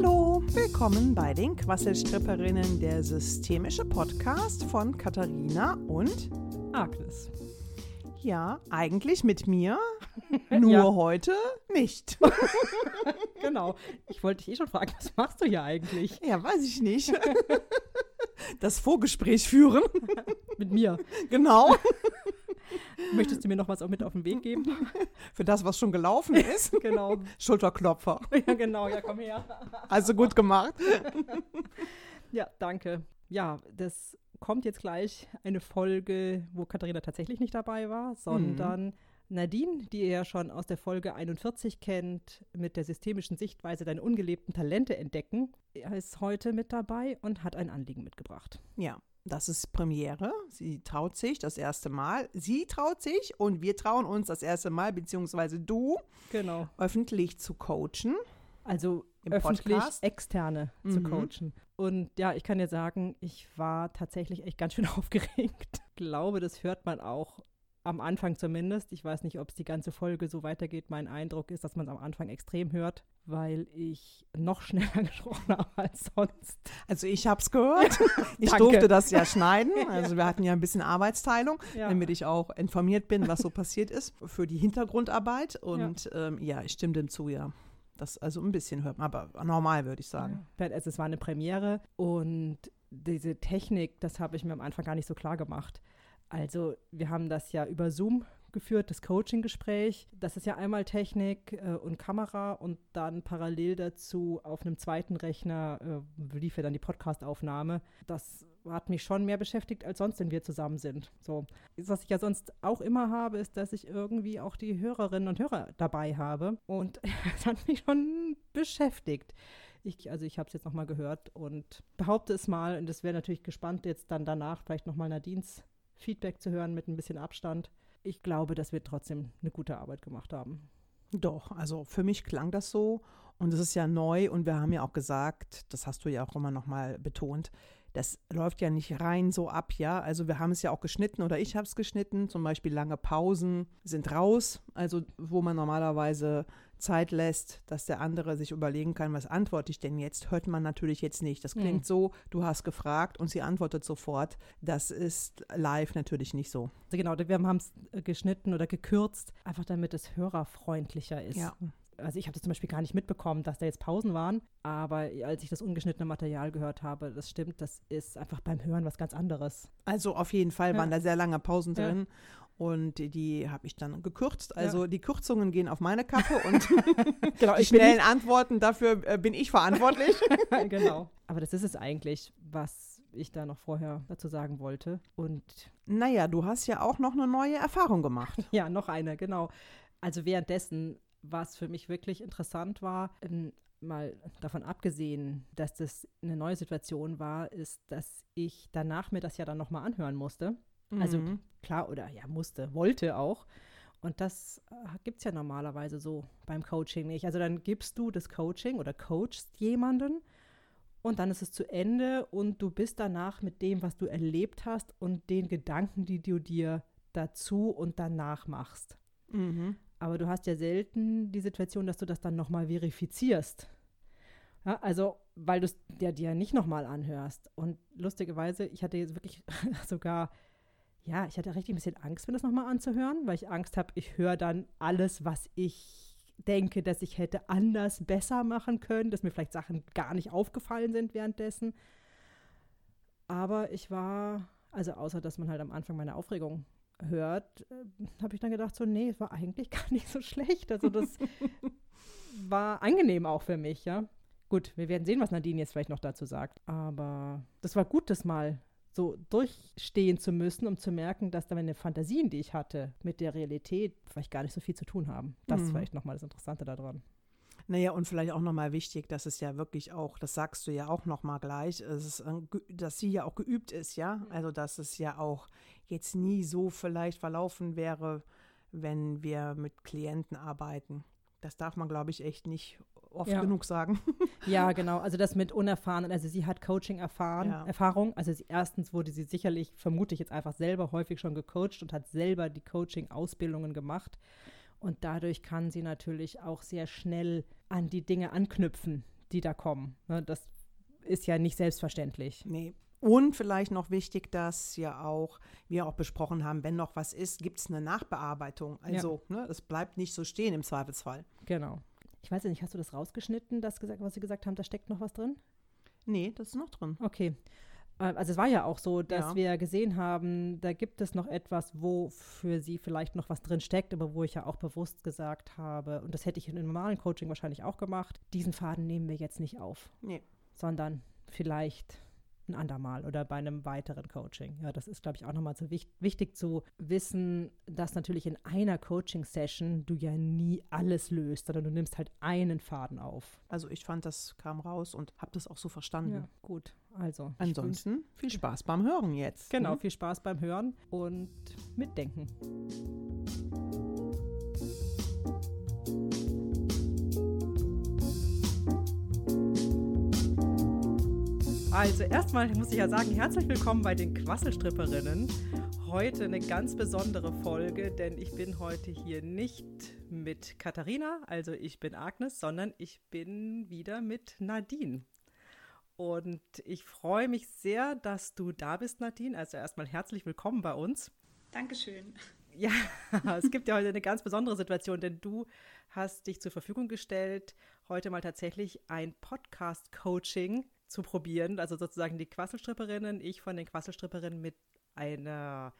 Hallo, willkommen bei den Quasselstripperinnen, der systemische Podcast von Katharina und Agnes. Ja, eigentlich mit mir, nur Ja. heute nicht. Genau. Ich wollte dich eh schon fragen, was machst du hier eigentlich Ja, weiß ich nicht. Das Vorgespräch führen, mit mir? genau, Möchtest du mir noch was auch mit auf den Weg geben? für das, was schon gelaufen ist. Genau. Schulterklopfer, Ja, genau. Ja, komm her. also gut gemacht. Ja, danke. Ja, das kommt jetzt gleich eine Folge, wo Katharina tatsächlich nicht dabei war, sondern Nadine, die ihr ja schon aus der Folge 41 kennt, mit der systemischen Sichtweise deine ungelebten Talente entdecken, ist heute mit dabei und hat ein Anliegen mitgebracht. Ja, das ist Premiere. Sie traut sich das erste Mal. Sie traut sich und wir trauen uns das erste Mal, beziehungsweise du, Genau. öffentlich zu coachen. Also Im öffentlich Podcast? externe zu Mhm. coachen. Und ja, ich kann dir sagen, ich war tatsächlich echt ganz schön aufgeregt. Ich glaube, das hört man auch am Anfang zumindest. Ich weiß nicht, ob es die ganze Folge so weitergeht. Mein Eindruck ist, dass man es am Anfang extrem hört, weil ich noch schneller gesprochen habe als sonst. Also ich habe es gehört. Ich durfte das ja schneiden. Also wir hatten ja ein bisschen Arbeitsteilung, Ja. damit ich auch informiert bin, was so passiert ist für die Hintergrundarbeit. Und ja, ähm, ja ich stimme dem zu, ja. Das also ein bisschen hört man, aber normal würde ich sagen. Ja. Also es war eine Premiere und diese Technik, das habe ich mir am Anfang gar nicht so klar gemacht. Also wir haben das ja über Zoom geführt, das Coaching-Gespräch. Das ist ja einmal Technik äh, und Kamera und dann parallel dazu auf einem zweiten Rechner äh, lief ja dann die Podcast-Aufnahme. Das hat mich schon mehr beschäftigt als sonst, wenn wir zusammen sind. So. Was ich ja sonst auch immer habe, ist, dass ich irgendwie auch die Hörerinnen und Hörer dabei habe. Und das hat mich schon beschäftigt. Ich, also ich habe es jetzt nochmal gehört und behaupte es mal, und das wäre natürlich gespannt, jetzt dann danach vielleicht nochmal Nadines Feedback zu hören mit ein bisschen Abstand. Ich glaube, dass wir trotzdem eine gute Arbeit gemacht haben. Doch, also für mich klang das so. Und es ist ja neu und wir haben ja auch gesagt, das hast du ja auch immer noch mal betont, das läuft ja nicht rein so ab, ja. Also wir haben es ja auch geschnitten oder ich habe es geschnitten. Zum Beispiel lange Pausen sind raus, also wo man normalerweise Zeit lässt, dass der andere sich überlegen kann, was antworte ich denn jetzt, hört man natürlich jetzt nicht. Das klingt Hm. so, du hast gefragt und sie antwortet sofort. Das ist live natürlich nicht so. Also genau, wir haben es geschnitten oder gekürzt, einfach damit es hörerfreundlicher ist. Ja. Also ich habe das zum Beispiel gar nicht mitbekommen, dass da jetzt Pausen waren, aber als ich das ungeschnittene Material gehört habe, das stimmt, das ist einfach beim Hören was ganz anderes. Also auf jeden Fall Ja. waren da sehr lange Pausen Ja. drin. Und die, die habe ich dann gekürzt. Also die Kürzungen gehen auf meine Kappe und Genau, die schnellen Antworten, dafür äh, bin ich verantwortlich. genau. Aber das ist es eigentlich, was ich da noch vorher dazu sagen wollte. Und naja, du hast ja auch noch eine neue Erfahrung gemacht. ja, noch eine, genau. Also währenddessen, was für mich wirklich interessant war, ähm, mal davon abgesehen, dass das eine neue Situation war, ist, dass ich danach mir das ja dann nochmal anhören musste. Also Mhm. klar, oder ja, musste, wollte auch. Und das gibt es ja normalerweise so beim Coaching nicht. Also dann gibst du das Coaching oder coachst jemanden und dann ist es zu Ende und du bist danach mit dem, was du erlebt hast und den Gedanken, die du dir dazu und danach machst. Mhm. Aber du hast ja selten die Situation, dass du das dann nochmal verifizierst. Ja, also, weil du es dir, dir nicht nochmal anhörst. Und lustigerweise, ich hatte jetzt wirklich sogar, ja, ich hatte richtig ein bisschen Angst, mir das nochmal anzuhören, weil ich Angst habe, ich höre dann alles, was ich denke, dass ich hätte anders besser machen können, dass mir vielleicht Sachen gar nicht aufgefallen sind währenddessen. Aber ich war, also außer dass man halt am Anfang meine Aufregung hört, äh, habe ich dann gedacht, so, nee, es war eigentlich gar nicht so schlecht. Also das war angenehm auch für mich, ja. Gut, wir werden sehen, was Nadine jetzt vielleicht noch dazu sagt. Aber das war gut, das mal so durchstehen zu müssen, um zu merken, dass da meine Fantasien, die ich hatte, mit der Realität vielleicht gar nicht so viel zu tun haben. Das ist Mhm. vielleicht nochmal das Interessante daran. Naja, und vielleicht auch nochmal wichtig, dass es ja wirklich auch, das sagst du ja auch nochmal gleich, es ist, äh, dass sie ja auch geübt ist, ja. Also, dass es ja auch jetzt nie so vielleicht verlaufen wäre, wenn wir mit Klienten arbeiten. Das darf man, glaube ich, echt nicht oft Ja. genug sagen. Ja, genau. Also das mit unerfahrenen, also sie hat Coaching erfahren, Ja. Erfahrung. Also sie, erstens wurde sie sicherlich, vermute ich jetzt einfach selber häufig schon gecoacht und hat selber die Coaching-Ausbildungen gemacht. Und dadurch kann sie natürlich auch sehr schnell an die Dinge anknüpfen, die da kommen. Ne, das ist ja nicht selbstverständlich. Nee. Und vielleicht noch wichtig, dass ja auch, wir auch besprochen haben, wenn noch was ist, gibt es eine Nachbearbeitung. Also ja. ne, es bleibt nicht so stehen im Zweifelsfall. Genau. Ich weiß ja nicht, hast du das rausgeschnitten, das gesagt, was Sie gesagt haben, da steckt noch was drin? Nee, das ist noch drin. Okay. Äh, also es war ja auch so, dass ja. wir gesehen haben, da gibt es noch etwas, wo für sie vielleicht noch was drin steckt, aber wo ich ja auch bewusst gesagt habe, und das hätte ich in einem normalen Coaching wahrscheinlich auch gemacht, diesen Faden nehmen wir jetzt nicht auf. Nee. Sondern vielleicht ein andermal oder bei einem weiteren Coaching. Ja, das ist, glaube ich, auch nochmal so wich wichtig zu wissen, dass natürlich in einer Coaching-Session du ja nie alles löst, sondern du nimmst halt einen Faden auf. Also ich fand, das kam raus und habe das auch so verstanden. Ja, gut. Also. Ansonsten viel Spaß beim Hören jetzt. Genau, ne? viel Spaß beim Hören und mitdenken. Also erstmal muss ich ja sagen, herzlich willkommen bei den Quasselstripperinnen. Heute eine ganz besondere Folge, denn ich bin heute hier nicht mit Katharina, also ich bin Agnes, sondern ich bin wieder mit Nadine. Und ich freue mich sehr, dass du da bist, Nadine. Also erstmal herzlich willkommen bei uns. Dankeschön. Ja, es gibt ja heute eine ganz besondere Situation, denn du hast dich zur Verfügung gestellt, heute mal tatsächlich ein Podcast-Coaching zu probieren. Also sozusagen die Quasselstripperinnen, ich von den Quasselstripperinnen mit einer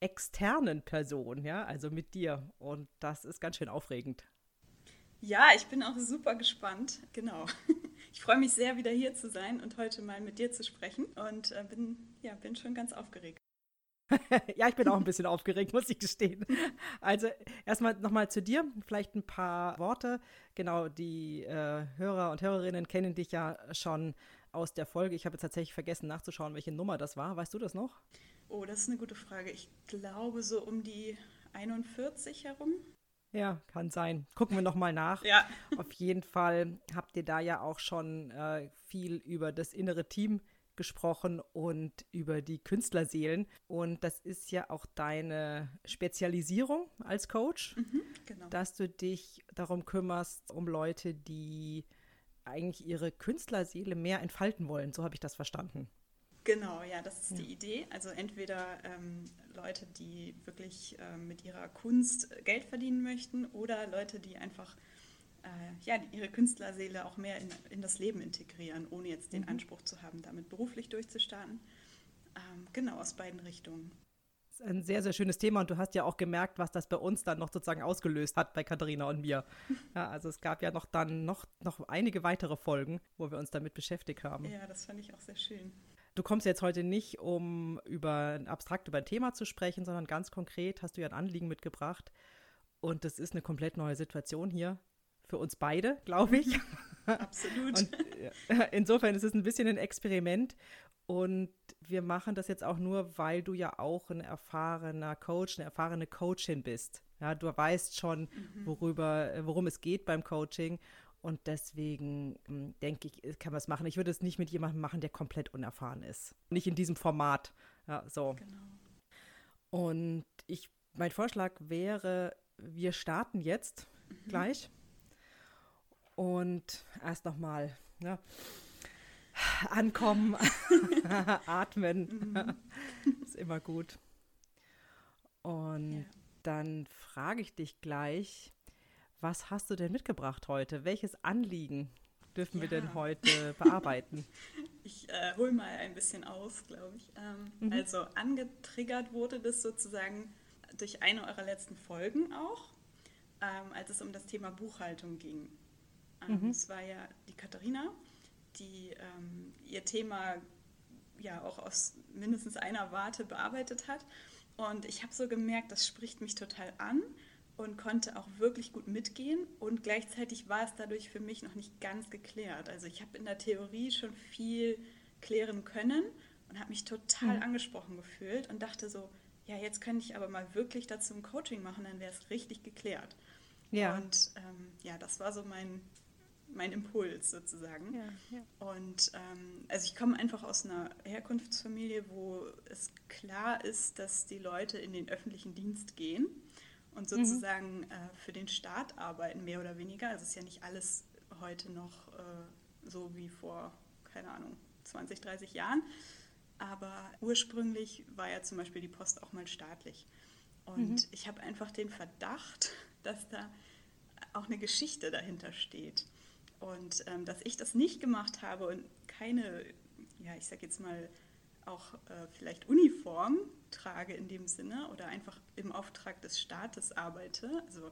externen Person, ja, also mit dir. Und das ist ganz schön aufregend. Ja, ich bin auch super gespannt. Genau. Ich freue mich sehr, wieder hier zu sein und heute mal mit dir zu sprechen und äh, bin, ja, bin schon ganz aufgeregt. ja, ich bin auch ein bisschen aufgeregt, muss ich gestehen. Also erstmal nochmal zu dir, vielleicht ein paar Worte. Genau, die äh, Hörer und Hörerinnen kennen dich ja schon aus der Folge. Ich habe jetzt tatsächlich vergessen nachzuschauen, welche Nummer das war. Weißt du das noch? Oh, das ist eine gute Frage. Ich glaube so um die 41 herum. Ja, kann sein. Gucken wir nochmal nach. Ja. Auf jeden Fall habt ihr da ja auch schon äh, viel über das innere Team gesprochen und über die Künstlerseelen. Und das ist ja auch deine Spezialisierung als Coach, mhm, genau. dass du dich darum kümmerst, um Leute, die eigentlich ihre Künstlerseele mehr entfalten wollen. So habe ich das verstanden. Genau, ja, das ist ja. die Idee. Also entweder ähm, Leute, die wirklich ähm, mit ihrer Kunst Geld verdienen möchten oder Leute, die einfach äh, ja, ihre Künstlerseele auch mehr in, in das Leben integrieren, ohne jetzt den mhm. Anspruch zu haben, damit beruflich durchzustarten. Ähm, genau, aus beiden Richtungen ein sehr, sehr schönes Thema und du hast ja auch gemerkt, was das bei uns dann noch sozusagen ausgelöst hat bei Katharina und mir. Ja, also es gab ja noch dann noch, noch einige weitere Folgen, wo wir uns damit beschäftigt haben. Ja, das fand ich auch sehr schön. Du kommst jetzt heute nicht, um über abstrakt über ein Thema zu sprechen, sondern ganz konkret hast du ja ein Anliegen mitgebracht. Und das ist eine komplett neue Situation hier für uns beide, glaube ich. Absolut. Und insofern ist es ein bisschen ein Experiment. Und wir machen das jetzt auch nur, weil du ja auch ein erfahrener Coach, eine erfahrene Coachin bist. Ja, du weißt schon, mhm. worüber, worum es geht beim Coaching. Und deswegen hm, denke ich, kann man es machen. Ich würde es nicht mit jemandem machen, der komplett unerfahren ist. Nicht in diesem Format. Ja, so. Genau. Und ich, mein Vorschlag wäre, wir starten jetzt mhm. gleich. Und erst nochmal, ja, ankommen, atmen. Mhm. ist immer gut. Und ja. dann frage ich dich gleich, was hast du denn mitgebracht heute? Welches Anliegen dürfen ja. wir denn heute bearbeiten? Ich äh, hole mal ein bisschen aus, glaube ich. Ähm, mhm. Also angetriggert wurde das sozusagen durch eine eurer letzten Folgen auch, ähm, als es um das Thema Buchhaltung ging. Ähm, mhm. Es war ja die Katharina, die ähm, ihr Thema ja auch aus mindestens einer Warte bearbeitet hat. Und ich habe so gemerkt, das spricht mich total an und konnte auch wirklich gut mitgehen. Und gleichzeitig war es dadurch für mich noch nicht ganz geklärt. Also ich habe in der Theorie schon viel klären können und habe mich total mhm. angesprochen gefühlt und dachte so, ja, jetzt könnte ich aber mal wirklich dazu ein Coaching machen, dann wäre es richtig geklärt. Ja. Und ähm, ja, das war so mein, mein Impuls sozusagen. Ja, ja. Und ähm, also ich komme einfach aus einer Herkunftsfamilie, wo es klar ist, dass die Leute in den öffentlichen Dienst gehen und mhm. sozusagen mhm. äh, für den Staat arbeiten, mehr oder weniger. Also es ist ja nicht alles heute noch äh, so wie vor, keine Ahnung, 20, 30 Jahren. Aber ursprünglich war ja zum Beispiel die Post auch mal staatlich. Und mhm. ich habe einfach den Verdacht, dass da auch eine Geschichte dahinter steht. Und ähm, dass ich das nicht gemacht habe und keine, ja, ich sag jetzt mal, auch äh, vielleicht Uniform trage in dem Sinne oder einfach im Auftrag des Staates arbeite. Also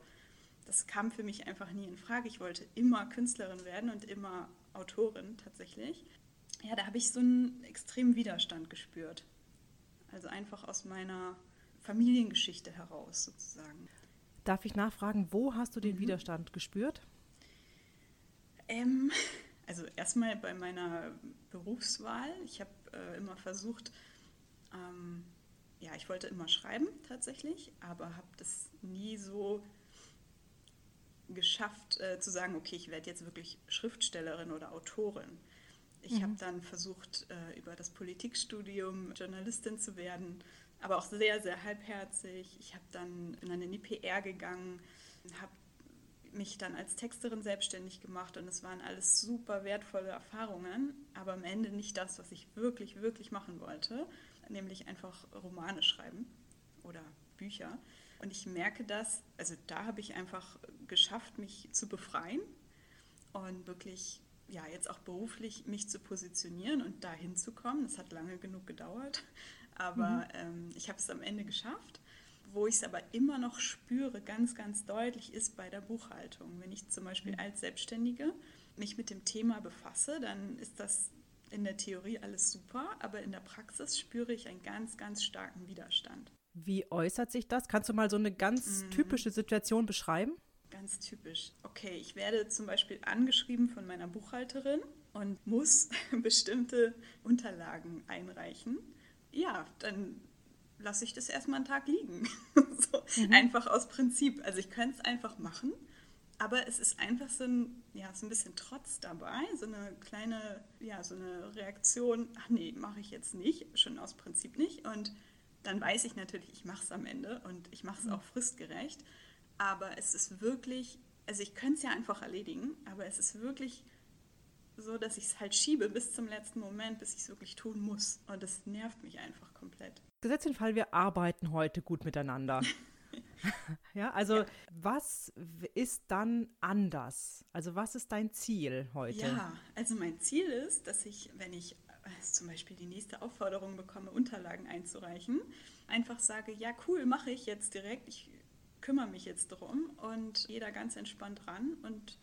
das kam für mich einfach nie in Frage. Ich wollte immer Künstlerin werden und immer Autorin tatsächlich. Ja, da habe ich so einen extremen Widerstand gespürt. Also einfach aus meiner Familiengeschichte heraus sozusagen. Darf ich nachfragen, wo hast du den mhm. Widerstand gespürt? Ähm, also erstmal bei meiner Berufswahl. Ich habe äh, immer versucht, ähm, ja, ich wollte immer schreiben tatsächlich, aber habe das nie so geschafft äh, zu sagen, okay, ich werde jetzt wirklich Schriftstellerin oder Autorin. Ich mhm. habe dann versucht, äh, über das Politikstudium Journalistin zu werden, aber auch sehr, sehr halbherzig. Ich habe dann bin dann in die PR gegangen, habe mich dann als Texterin selbstständig gemacht und es waren alles super wertvolle Erfahrungen, aber am Ende nicht das, was ich wirklich, wirklich machen wollte, nämlich einfach Romane schreiben oder Bücher. Und ich merke das, also da habe ich einfach geschafft, mich zu befreien und wirklich, ja, jetzt auch beruflich mich zu positionieren und da hinzukommen. Das hat lange genug gedauert, aber mhm. ähm, ich habe es am Ende geschafft. Wo ich es aber immer noch spüre, ganz, ganz deutlich, ist bei der Buchhaltung. Wenn ich zum Beispiel mhm. als Selbstständige mich mit dem Thema befasse, dann ist das in der Theorie alles super, aber in der Praxis spüre ich einen ganz, ganz starken Widerstand. Wie äußert sich das? Kannst du mal so eine ganz mhm. typische Situation beschreiben? Ganz typisch. Okay, ich werde zum Beispiel angeschrieben von meiner Buchhalterin und muss bestimmte Unterlagen einreichen. Ja, dann lasse ich das erstmal einen Tag liegen. so, mhm. Einfach aus Prinzip. Also ich könnte es einfach machen, aber es ist einfach so ein, ja, so ein bisschen Trotz dabei, so eine kleine, ja, so eine Reaktion, ach nee, mache ich jetzt nicht, schon aus Prinzip nicht. Und dann weiß ich natürlich, ich mache es am Ende und ich mache es mhm. auch fristgerecht. Aber es ist wirklich, also ich könnte es ja einfach erledigen, aber es ist wirklich so, dass ich es halt schiebe bis zum letzten Moment, bis ich es wirklich tun muss. Und das nervt mich einfach komplett. Gesetz den Fall, wir arbeiten heute gut miteinander. ja, also ja. was ist dann anders? Also was ist dein Ziel heute? Ja, also mein Ziel ist, dass ich, wenn ich also zum Beispiel die nächste Aufforderung bekomme, Unterlagen einzureichen, einfach sage, ja cool, mache ich jetzt direkt, ich kümmere mich jetzt drum und gehe da ganz entspannt ran und,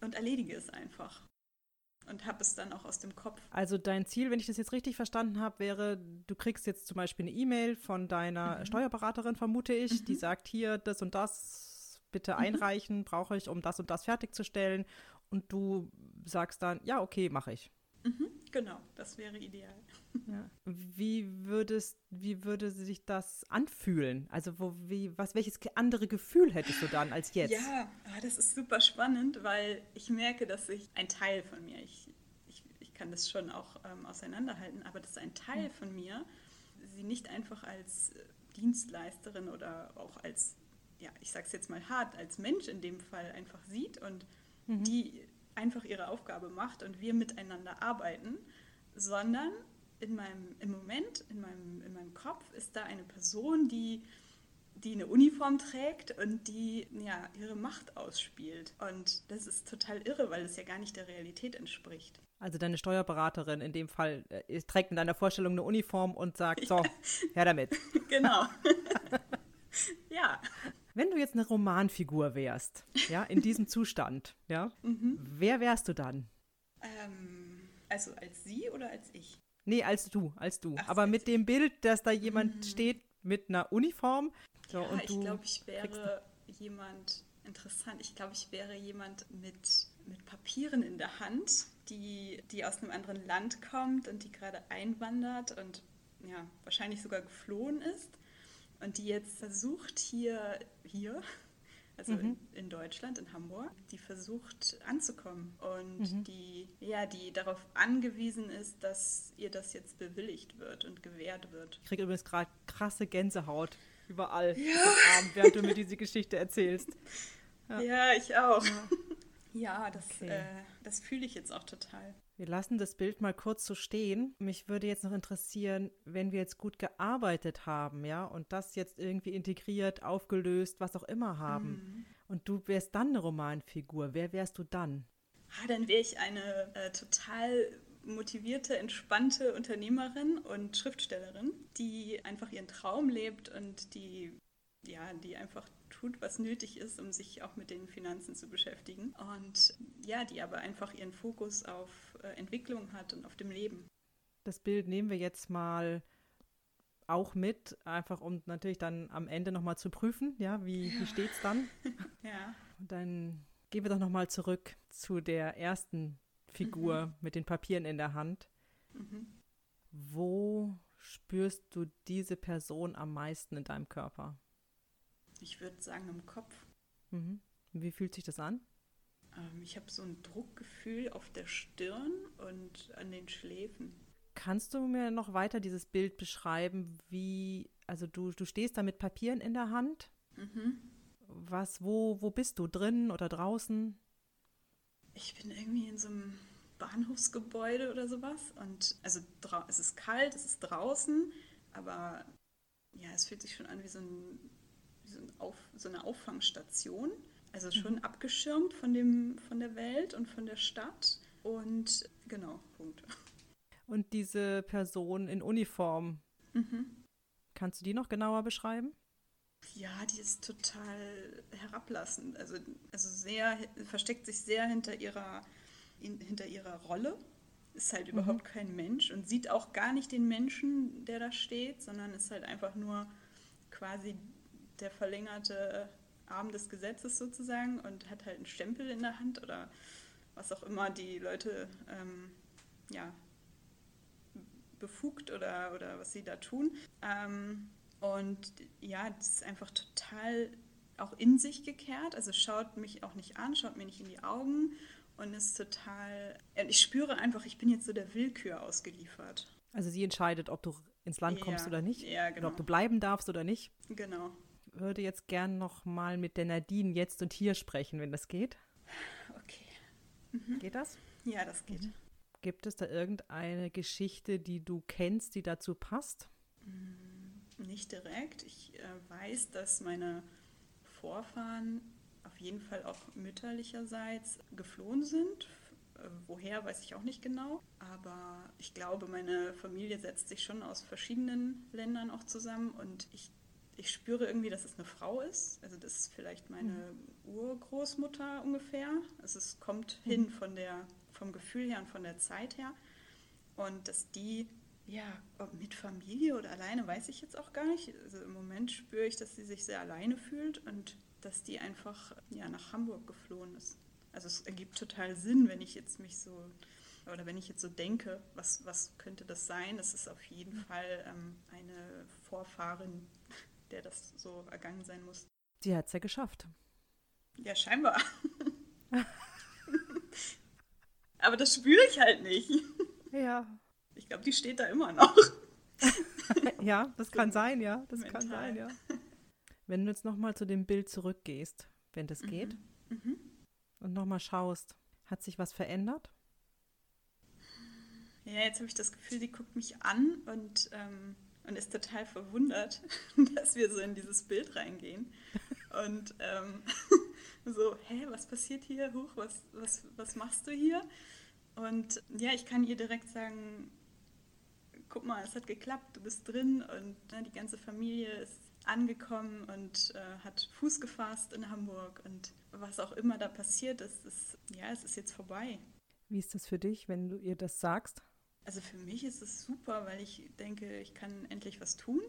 und erledige es einfach und habe es dann auch aus dem Kopf. Also dein Ziel, wenn ich das jetzt richtig verstanden habe, wäre, du kriegst jetzt zum Beispiel eine E-Mail von deiner mhm. Steuerberaterin, vermute ich, mhm. die sagt hier, das und das bitte mhm. einreichen, brauche ich, um das und das fertigzustellen. Und du sagst dann, ja, okay, mache ich. Mhm, genau, das wäre ideal. Ja. Wie, würdest, wie würde sich das anfühlen? Also wo, wie, was, welches andere Gefühl hättest du dann als jetzt? Ja, ah, das ist super spannend, weil ich merke, dass ich ein Teil von mir, ich, ich, ich kann das schon auch ähm, auseinanderhalten, aber dass ein Teil mhm. von mir sie nicht einfach als Dienstleisterin oder auch als, ja, ich sag's jetzt mal hart, als Mensch in dem Fall einfach sieht und mhm. die einfach ihre Aufgabe macht und wir miteinander arbeiten, sondern in meinem, im Moment, in meinem, in meinem Kopf ist da eine Person, die, die eine Uniform trägt und die ja, ihre Macht ausspielt. Und das ist total irre, weil es ja gar nicht der Realität entspricht. Also deine Steuerberaterin in dem Fall äh, trägt in deiner Vorstellung eine Uniform und sagt, so, her damit. genau. ja. Wenn du jetzt eine Romanfigur wärst, ja, in diesem Zustand, ja, mhm. wer wärst du dann? Ähm, also als sie oder als ich? Nee, als du, als du. Ach, Aber mit dem Bild, dass da jemand mhm. steht mit einer Uniform. So, ja, ich glaube, ich wäre jemand interessant. Ich glaube, ich wäre jemand mit, mit Papieren in der Hand, die, die aus einem anderen Land kommt und die gerade einwandert und ja, wahrscheinlich sogar geflohen ist und die jetzt versucht hier, hier also mhm. in, in, Deutschland, in Hamburg, die versucht anzukommen und mhm. die, ja, die darauf angewiesen ist, dass ihr das jetzt bewilligt wird und gewährt wird. Ich kriege übrigens gerade krasse Gänsehaut überall ja. Abend, während du mir diese Geschichte erzählst. Ja, ja ich auch. Ja. Ja, das, okay. äh, das fühle ich jetzt auch total. Wir lassen das Bild mal kurz so stehen. Mich würde jetzt noch interessieren, wenn wir jetzt gut gearbeitet haben, ja, und das jetzt irgendwie integriert, aufgelöst, was auch immer haben, mhm. und du wärst dann eine Romanfigur, wer wärst du dann? Ah, dann wäre ich eine äh, total motivierte, entspannte Unternehmerin und Schriftstellerin, die einfach ihren Traum lebt und die, ja, die einfach tut, was nötig ist, um sich auch mit den Finanzen zu beschäftigen. Und ja, die aber einfach ihren Fokus auf äh, Entwicklung hat und auf dem Leben. Das Bild nehmen wir jetzt mal auch mit, einfach um natürlich dann am Ende nochmal zu prüfen, ja, wie, ja. wie steht es dann? ja. Und dann gehen wir doch nochmal zurück zu der ersten Figur mhm. mit den Papieren in der Hand. Mhm. Wo spürst du diese Person am meisten in deinem Körper? Ich würde sagen im Kopf. Mhm. Wie fühlt sich das an? Ähm, ich habe so ein Druckgefühl auf der Stirn und an den Schläfen. Kannst du mir noch weiter dieses Bild beschreiben, wie, also du, du stehst da mit Papieren in der Hand? Mhm. Was, wo, wo bist du? Drinnen oder draußen? Ich bin irgendwie in so einem Bahnhofsgebäude oder sowas. Und also es ist kalt, es ist draußen, aber ja, es fühlt sich schon an wie so, ein, so, ein Auf, so eine Auffangstation. Also schon mhm. abgeschirmt von, dem, von der Welt und von der Stadt. Und genau, Punkt. Und diese Person in Uniform, mhm. kannst du die noch genauer beschreiben? Ja, die ist total herablassend. Also, also sehr, versteckt sich sehr hinter ihrer, in, hinter ihrer Rolle. Ist halt mhm. überhaupt kein Mensch und sieht auch gar nicht den Menschen, der da steht, sondern ist halt einfach nur quasi der verlängerte Arm des Gesetzes sozusagen und hat halt einen Stempel in der Hand oder was auch immer die Leute ähm, ja, befugt oder, oder was sie da tun. Ähm, und ja, das ist einfach total auch in sich gekehrt. Also schaut mich auch nicht an, schaut mir nicht in die Augen und ist total. Ich spüre einfach, ich bin jetzt so der Willkür ausgeliefert. Also sie entscheidet, ob du ins Land kommst ja, oder nicht. Ja, genau. Oder ob du bleiben darfst oder nicht. Genau. Würde jetzt gern noch mal mit der Nadine jetzt und hier sprechen, wenn das geht. Okay. Mhm. Geht das? Ja, das geht. Mhm. Gibt es da irgendeine Geschichte, die du kennst, die dazu passt? Mhm nicht direkt. Ich äh, weiß, dass meine Vorfahren auf jeden Fall auch mütterlicherseits geflohen sind. Äh, woher, weiß ich auch nicht genau. Aber ich glaube, meine Familie setzt sich schon aus verschiedenen Ländern auch zusammen und ich, ich spüre irgendwie, dass es eine Frau ist. Also das ist vielleicht meine mhm. Urgroßmutter ungefähr. Also es kommt mhm. hin von der, vom Gefühl her und von der Zeit her. Und dass die ja, ob mit Familie oder alleine, weiß ich jetzt auch gar nicht. Also im Moment spüre ich, dass sie sich sehr alleine fühlt und dass die einfach ja, nach Hamburg geflohen ist. Also es ergibt total Sinn, wenn ich jetzt mich so, oder wenn ich jetzt so denke, was, was könnte das sein? Das ist auf jeden Fall ähm, eine Vorfahrin, der das so ergangen sein muss. Sie hat es ja geschafft. Ja, scheinbar. Aber das spüre ich halt nicht. Ja, ich glaube, die steht da immer noch. ja, das kann sein, ja. Das Mental. kann sein, ja. Wenn du jetzt nochmal zu dem Bild zurückgehst, wenn das geht, mhm. Mhm. und nochmal schaust, hat sich was verändert? Ja, jetzt habe ich das Gefühl, die guckt mich an und, ähm, und ist total verwundert, dass wir so in dieses Bild reingehen. Und ähm, so, hä, was passiert hier? Huch, was, was, was machst du hier? Und ja, ich kann ihr direkt sagen, guck mal, es hat geklappt, du bist drin und ne, die ganze Familie ist angekommen und äh, hat Fuß gefasst in Hamburg und was auch immer da passiert ist, ist, ja, es ist jetzt vorbei. Wie ist das für dich, wenn du ihr das sagst? Also für mich ist es super, weil ich denke, ich kann endlich was tun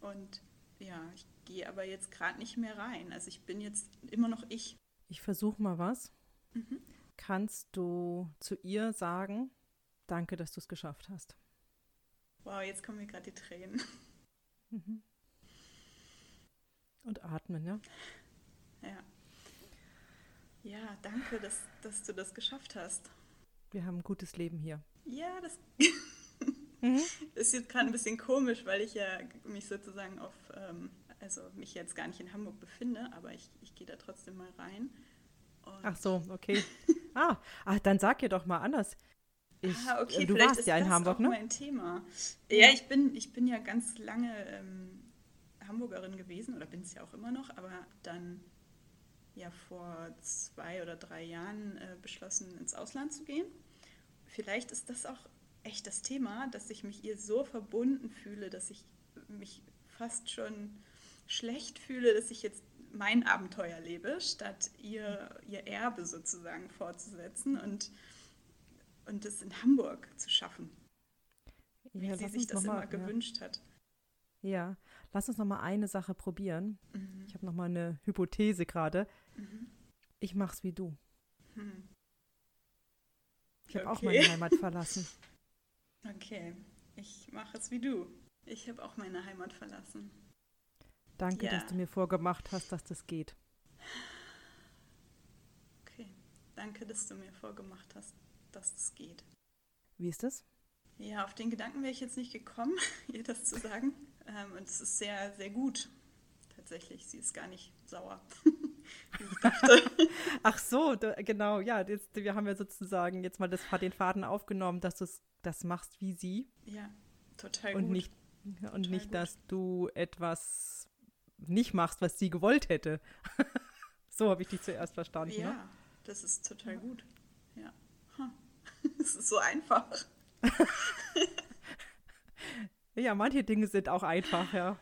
und ja, ich gehe aber jetzt gerade nicht mehr rein. Also ich bin jetzt immer noch ich. Ich versuche mal was. Mhm. Kannst du zu ihr sagen, danke, dass du es geschafft hast? Wow, jetzt kommen mir gerade die Tränen. Mhm. Und atmen, ja? Ja. Ja, danke, dass, dass du das geschafft hast. Wir haben ein gutes Leben hier. Ja, das mhm. ist jetzt gerade ein bisschen komisch, weil ich ja mich sozusagen auf, ähm, also mich jetzt gar nicht in Hamburg befinde, aber ich, ich gehe da trotzdem mal rein. Ach so, okay. ah, ach, dann sag ihr doch mal anders. Ich, ah, okay, du warst ja in Hamburg, ne? mein Thema. Ja, ich bin, ich bin ja ganz lange ähm, Hamburgerin gewesen oder bin es ja auch immer noch, aber dann ja vor zwei oder drei Jahren äh, beschlossen, ins Ausland zu gehen. Vielleicht ist das auch echt das Thema, dass ich mich ihr so verbunden fühle, dass ich mich fast schon schlecht fühle, dass ich jetzt mein Abenteuer lebe, statt ihr, ihr Erbe sozusagen fortzusetzen und, und es in Hamburg zu schaffen, wie ja, sie sich das immer mal, gewünscht ja. hat. Ja, lass uns noch mal eine Sache probieren. Mhm. Ich habe noch mal eine Hypothese gerade. Mhm. Ich mach's wie du. Mhm. Ich habe okay. auch meine Heimat verlassen. Okay, ich mache es wie du. Ich habe auch meine Heimat verlassen. Danke, ja. dass du mir vorgemacht hast, dass das geht. Okay, danke, dass du mir vorgemacht hast, dass das geht. Wie ist das? Ja, auf den Gedanken wäre ich jetzt nicht gekommen, ihr das zu sagen. Ähm, und es ist sehr, sehr gut. Tatsächlich, sie ist gar nicht sauer. Ach so, da, genau, ja, jetzt, wir haben ja sozusagen jetzt mal das, den Faden aufgenommen, dass du das machst wie sie. Ja, total und gut. Nicht, und nicht, gut. dass du etwas nicht machst, was sie gewollt hätte. so habe ich dich zuerst verstanden. Ja, ne? das ist total gut. Ja. Es ist so einfach. ja, manche Dinge sind auch einfach, ja. Ja,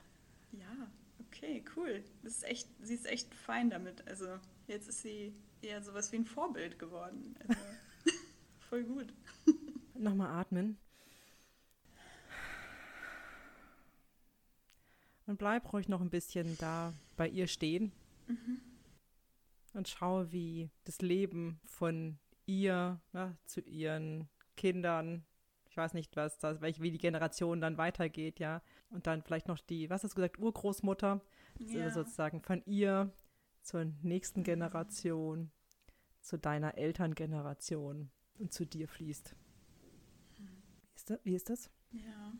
okay, cool. Das ist echt, sie ist echt fein damit. Also jetzt ist sie eher sowas wie ein Vorbild geworden. Also, voll gut. Nochmal atmen. Und bleib ruhig noch ein bisschen da bei ihr stehen. Mhm. Und schau, wie das Leben von ihr na, zu ihren Kindern, ich weiß nicht, was das, wie die Generation dann weitergeht, ja. Und dann vielleicht noch die, was hast du gesagt, Urgroßmutter, ja. sozusagen von ihr zur nächsten mhm. Generation, zu deiner Elterngeneration und zu dir fließt. Wie ist das? Wie ist das? Ja.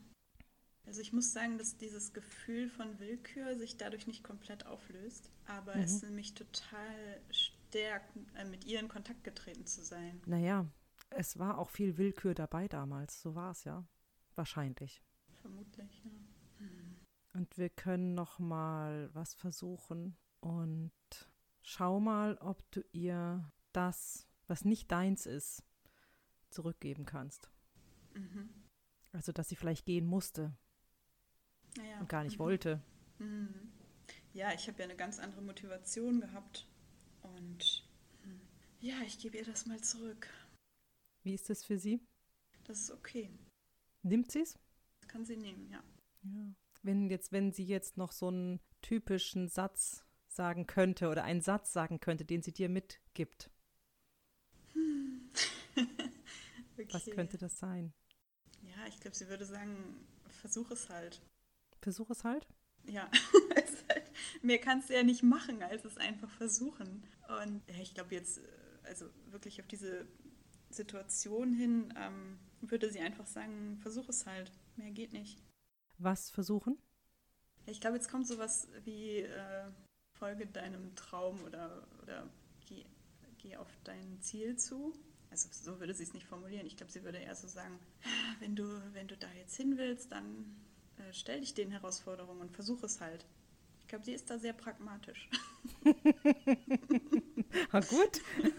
Also ich muss sagen, dass dieses Gefühl von Willkür sich dadurch nicht komplett auflöst, aber mhm. es mich total stärkt, äh, mit ihr in Kontakt getreten zu sein. Naja, es war auch viel Willkür dabei damals, so war es ja. Wahrscheinlich. Vermutlich, ja. Hm. Und wir können noch mal was versuchen und schau mal, ob du ihr das, was nicht deins ist, zurückgeben kannst. Mhm. Also, dass sie vielleicht gehen musste, ja. und gar nicht mhm. wollte. Mhm. Ja, ich habe ja eine ganz andere Motivation gehabt und hm, ja, ich gebe ihr das mal zurück. Wie ist das für sie? Das ist okay. Nimmt sie es? Kann sie nehmen, ja. Ja. Wenn jetzt, wenn sie jetzt noch so einen typischen Satz sagen könnte oder einen Satz sagen könnte, den sie dir mitgibt. Hm. okay. Was könnte das sein? Ja, ich glaube, sie würde sagen, versuch es halt. Versuch es halt. Ja, halt, mehr kannst du ja nicht machen, als es einfach versuchen. Und ja, ich glaube jetzt, äh, also wirklich auf diese Situation hin, ähm, würde sie einfach sagen, versuch es halt. Mehr geht nicht. Was versuchen? Ich glaube, jetzt kommt sowas wie äh, folge deinem Traum oder, oder geh, geh auf dein Ziel zu. Also so würde sie es nicht formulieren. Ich glaube, sie würde eher so sagen, wenn du, wenn du da jetzt hin willst, dann äh, stell dich den Herausforderungen und versuch es halt. Ich glaube, sie ist da sehr pragmatisch. ah, gut.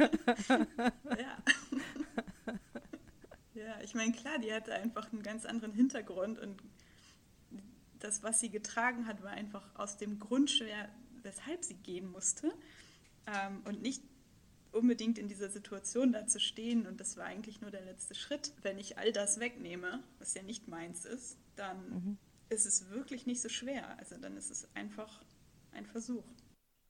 ja. Meine, klar, die hatte einfach einen ganz anderen Hintergrund und das, was sie getragen hat, war einfach aus dem Grund schwer, weshalb sie gehen musste ähm, und nicht unbedingt in dieser Situation da zu stehen und das war eigentlich nur der letzte Schritt. Wenn ich all das wegnehme, was ja nicht meins ist, dann mhm. ist es wirklich nicht so schwer. Also dann ist es einfach ein Versuch.